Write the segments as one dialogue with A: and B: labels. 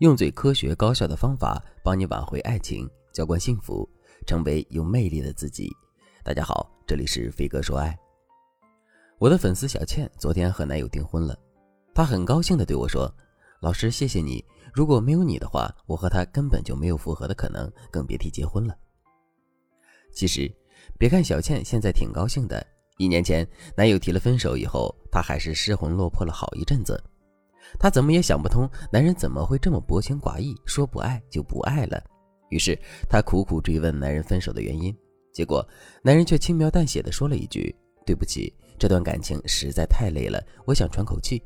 A: 用最科学高效的方法帮你挽回爱情，浇灌幸福，成为有魅力的自己。大家好，这里是飞哥说爱。我的粉丝小倩昨天和男友订婚了，她很高兴地对我说：“老师，谢谢你。如果没有你的话，我和他根本就没有复合的可能，更别提结婚了。”其实，别看小倩现在挺高兴的。一年前，男友提了分手以后，她还是失魂落魄了好一阵子。她怎么也想不通，男人怎么会这么薄情寡义，说不爱就不爱了。于是她苦苦追问男人分手的原因，结果男人却轻描淡写的说了一句：“对不起，这段感情实在太累了，我想喘口气。”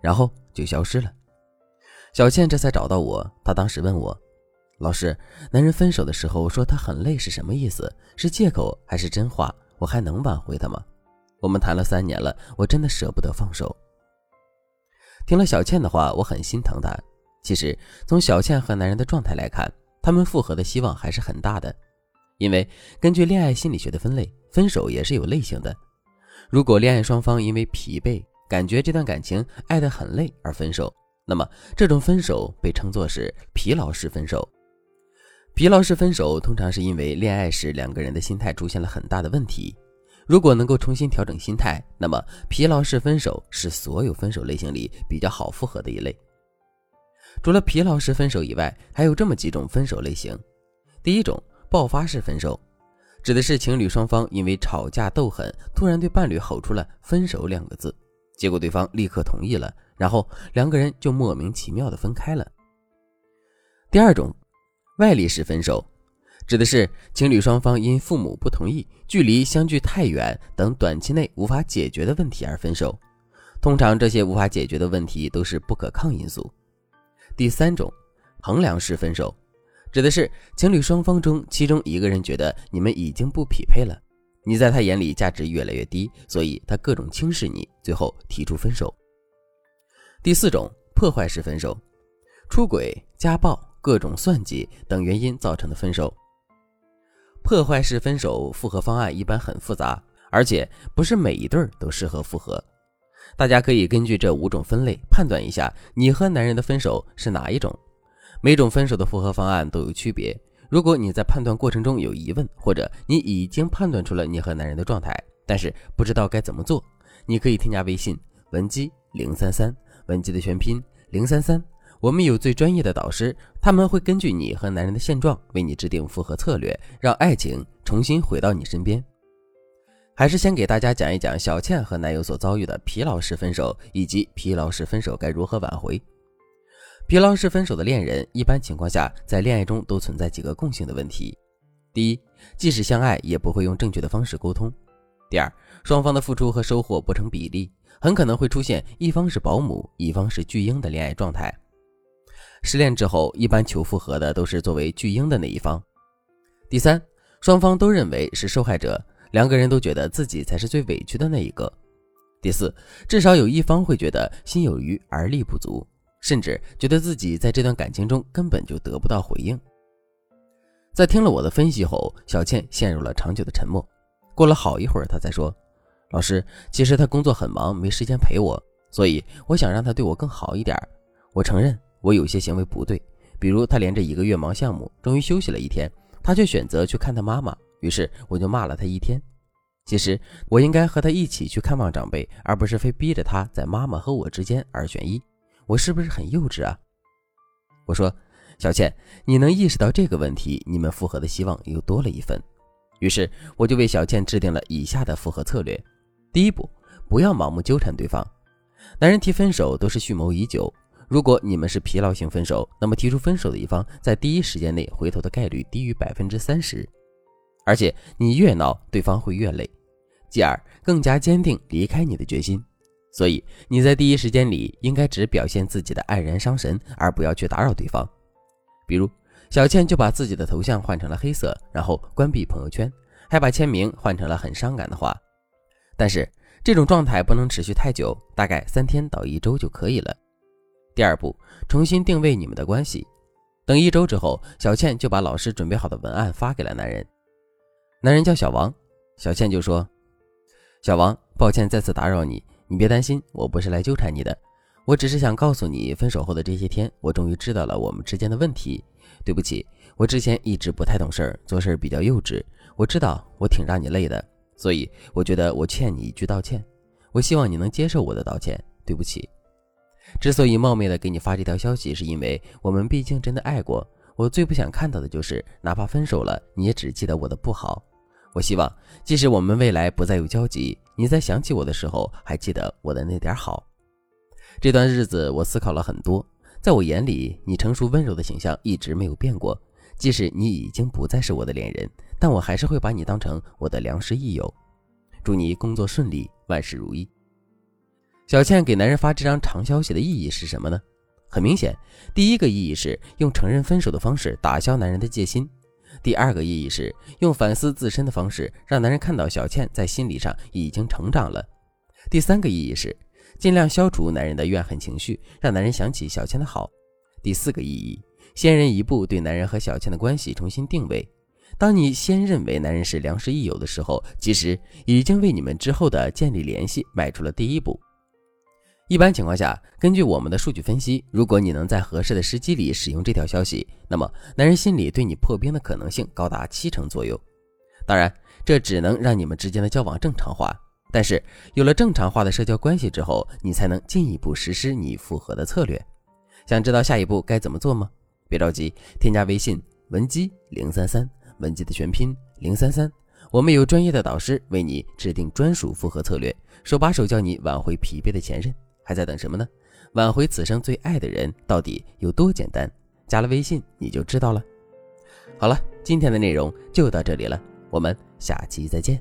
A: 然后就消失了。小倩这才找到我，她当时问我：“老师，男人分手的时候说他很累是什么意思？是借口还是真话？”我还能挽回他吗？我们谈了三年了，我真的舍不得放手。听了小倩的话，我很心疼她。其实从小倩和男人的状态来看，他们复合的希望还是很大的。因为根据恋爱心理学的分类，分手也是有类型的。如果恋爱双方因为疲惫，感觉这段感情爱得很累而分手，那么这种分手被称作是疲劳式分手。疲劳式分手通常是因为恋爱时两个人的心态出现了很大的问题。如果能够重新调整心态，那么疲劳式分手是所有分手类型里比较好复合的一类。除了疲劳式分手以外，还有这么几种分手类型。第一种，爆发式分手，指的是情侣双方因为吵架斗狠，突然对伴侣吼出了“分手”两个字，结果对方立刻同意了，然后两个人就莫名其妙的分开了。第二种。外力式分手，指的是情侣双方因父母不同意、距离相距太远等短期内无法解决的问题而分手。通常这些无法解决的问题都是不可抗因素。第三种，衡量式分手，指的是情侣双方中其中一个人觉得你们已经不匹配了，你在他眼里价值越来越低，所以他各种轻视你，最后提出分手。第四种，破坏式分手，出轨、家暴。各种算计等原因造成的分手。破坏式分手复合方案一般很复杂，而且不是每一对都适合复合。大家可以根据这五种分类判断一下，你和男人的分手是哪一种。每种分手的复合方案都有区别。如果你在判断过程中有疑问，或者你已经判断出了你和男人的状态，但是不知道该怎么做，你可以添加微信文姬零三三，文姬的全拼零三三。我们有最专业的导师，他们会根据你和男人的现状为你制定复合策略，让爱情重新回到你身边。还是先给大家讲一讲小倩和男友所遭遇的疲劳式分手，以及疲劳式分手该如何挽回。疲劳式分手的恋人，一般情况下在恋爱中都存在几个共性的问题：第一，即使相爱，也不会用正确的方式沟通；第二，双方的付出和收获不成比例，很可能会出现一方是保姆，一方是巨婴的恋爱状态。失恋之后，一般求复合的都是作为巨婴的那一方。第三，双方都认为是受害者，两个人都觉得自己才是最委屈的那一个。第四，至少有一方会觉得心有余而力不足，甚至觉得自己在这段感情中根本就得不到回应。在听了我的分析后，小倩陷入了长久的沉默。过了好一会儿，她才说：“老师，其实他工作很忙，没时间陪我，所以我想让他对我更好一点。我承认。”我有些行为不对，比如他连着一个月忙项目，终于休息了一天，他却选择去看他妈妈，于是我就骂了他一天。其实我应该和他一起去看望长辈，而不是非逼着他在妈妈和我之间二选一。我是不是很幼稚啊？我说，小倩，你能意识到这个问题，你们复合的希望又多了一分。于是我就为小倩制定了以下的复合策略：第一步，不要盲目纠缠对方。男人提分手都是蓄谋已久。如果你们是疲劳型分手，那么提出分手的一方在第一时间内回头的概率低于百分之三十，而且你越闹，对方会越累，继而更加坚定离开你的决心。所以你在第一时间里应该只表现自己的黯然伤神，而不要去打扰对方。比如小倩就把自己的头像换成了黑色，然后关闭朋友圈，还把签名换成了很伤感的话。但是这种状态不能持续太久，大概三天到一周就可以了。第二步，重新定位你们的关系。等一周之后，小倩就把老师准备好的文案发给了男人。男人叫小王，小倩就说：“小王，抱歉再次打扰你，你别担心，我不是来纠缠你的，我只是想告诉你，分手后的这些天，我终于知道了我们之间的问题。对不起，我之前一直不太懂事儿，做事比较幼稚。我知道我挺让你累的，所以我觉得我欠你一句道歉。我希望你能接受我的道歉。对不起。之所以冒昧的给你发这条消息，是因为我们毕竟真的爱过。我最不想看到的就是，哪怕分手了，你也只记得我的不好。我希望，即使我们未来不再有交集，你在想起我的时候，还记得我的那点好。这段日子，我思考了很多。在我眼里，你成熟温柔的形象一直没有变过。即使你已经不再是我的恋人，但我还是会把你当成我的良师益友。祝你工作顺利，万事如意。小倩给男人发这张长消息的意义是什么呢？很明显，第一个意义是用承认分手的方式打消男人的戒心；第二个意义是用反思自身的方式让男人看到小倩在心理上已经成长了；第三个意义是尽量消除男人的怨恨情绪，让男人想起小倩的好；第四个意义，先人一步对男人和小倩的关系重新定位。当你先认为男人是良师益友的时候，其实已经为你们之后的建立联系迈出了第一步。一般情况下，根据我们的数据分析，如果你能在合适的时机里使用这条消息，那么男人心里对你破冰的可能性高达七成左右。当然，这只能让你们之间的交往正常化。但是，有了正常化的社交关系之后，你才能进一步实施你复合的策略。想知道下一步该怎么做吗？别着急，添加微信文姬零三三，文姬的全拼零三三，我们有专业的导师为你制定专属复合策略，手把手教你挽回疲惫的前任。还在等什么呢？挽回此生最爱的人到底有多简单？加了微信你就知道了。好了，今天的内容就到这里了，我们下期再见。